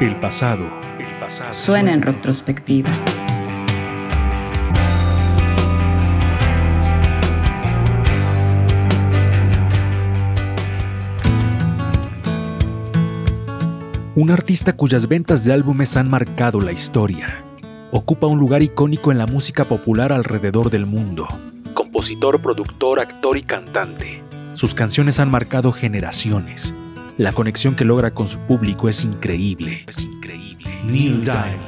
El pasado, el pasado Suena en retrospectiva. Un artista cuyas ventas de álbumes han marcado la historia. Ocupa un lugar icónico en la música popular alrededor del mundo. Compositor, productor, actor y cantante. Sus canciones han marcado generaciones. La conexión que logra con su público es increíble. Es increíble. Neil Diamond.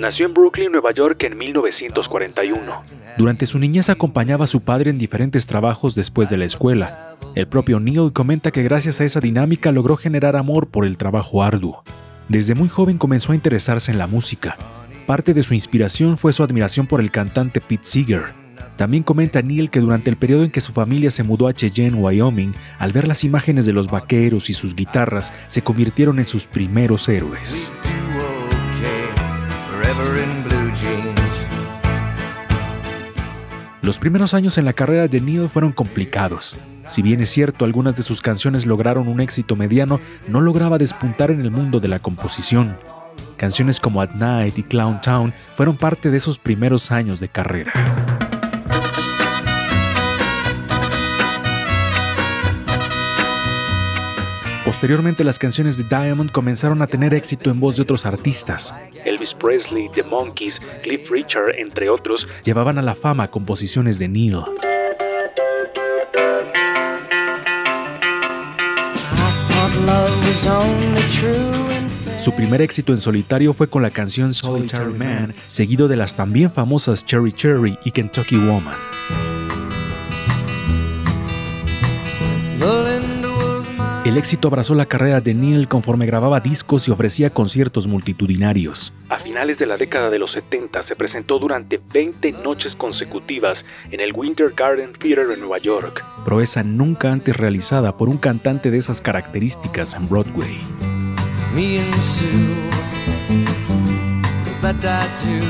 Nació en Brooklyn, Nueva York en 1941. Durante su niñez acompañaba a su padre en diferentes trabajos después de la escuela. El propio Neil comenta que gracias a esa dinámica logró generar amor por el trabajo arduo. Desde muy joven comenzó a interesarse en la música. Parte de su inspiración fue su admiración por el cantante Pete Seeger. También comenta Neil que durante el periodo en que su familia se mudó a Cheyenne, Wyoming, al ver las imágenes de los vaqueros y sus guitarras, se convirtieron en sus primeros héroes. Los primeros años en la carrera de Neil fueron complicados. Si bien es cierto, algunas de sus canciones lograron un éxito mediano, no lograba despuntar en el mundo de la composición. Canciones como At Night y Clown Town fueron parte de esos primeros años de carrera. Posteriormente las canciones de Diamond comenzaron a tener éxito en voz de otros artistas. Elvis Presley, The Monkees, Cliff Richard, entre otros, llevaban a la fama composiciones de Neil. Su primer éxito en solitario fue con la canción Solitary Man, seguido de las también famosas Cherry Cherry y Kentucky Woman. El éxito abrazó la carrera de Neil conforme grababa discos y ofrecía conciertos multitudinarios. A finales de la década de los 70 se presentó durante 20 noches consecutivas en el Winter Garden Theater en Nueva York, proeza nunca antes realizada por un cantante de esas características en Broadway. Me and Sue. But I do.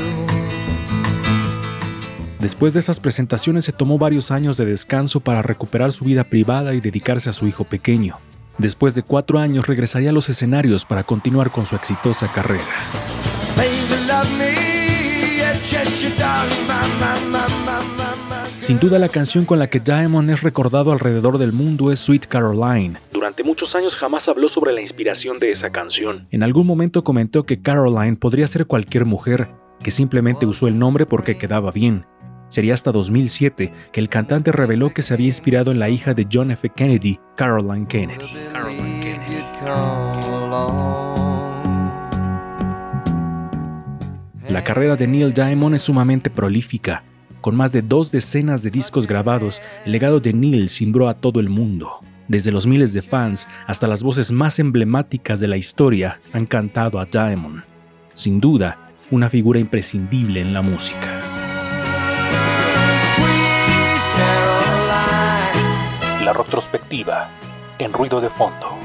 Después de estas presentaciones se tomó varios años de descanso para recuperar su vida privada y dedicarse a su hijo pequeño. Después de cuatro años regresaría a los escenarios para continuar con su exitosa carrera. Baby, Sin duda la canción con la que Diamond es recordado alrededor del mundo es Sweet Caroline. Durante muchos años jamás habló sobre la inspiración de esa canción. En algún momento comentó que Caroline podría ser cualquier mujer, que simplemente usó el nombre porque quedaba bien. Sería hasta 2007 que el cantante reveló que se había inspirado en la hija de John F. Kennedy, Caroline Kennedy. Caroline. La carrera de Neil Diamond es sumamente prolífica. Con más de dos decenas de discos grabados, el legado de Neil cimbró a todo el mundo. Desde los miles de fans hasta las voces más emblemáticas de la historia han cantado a Diamond. Sin duda, una figura imprescindible en la música. La retrospectiva, en ruido de fondo.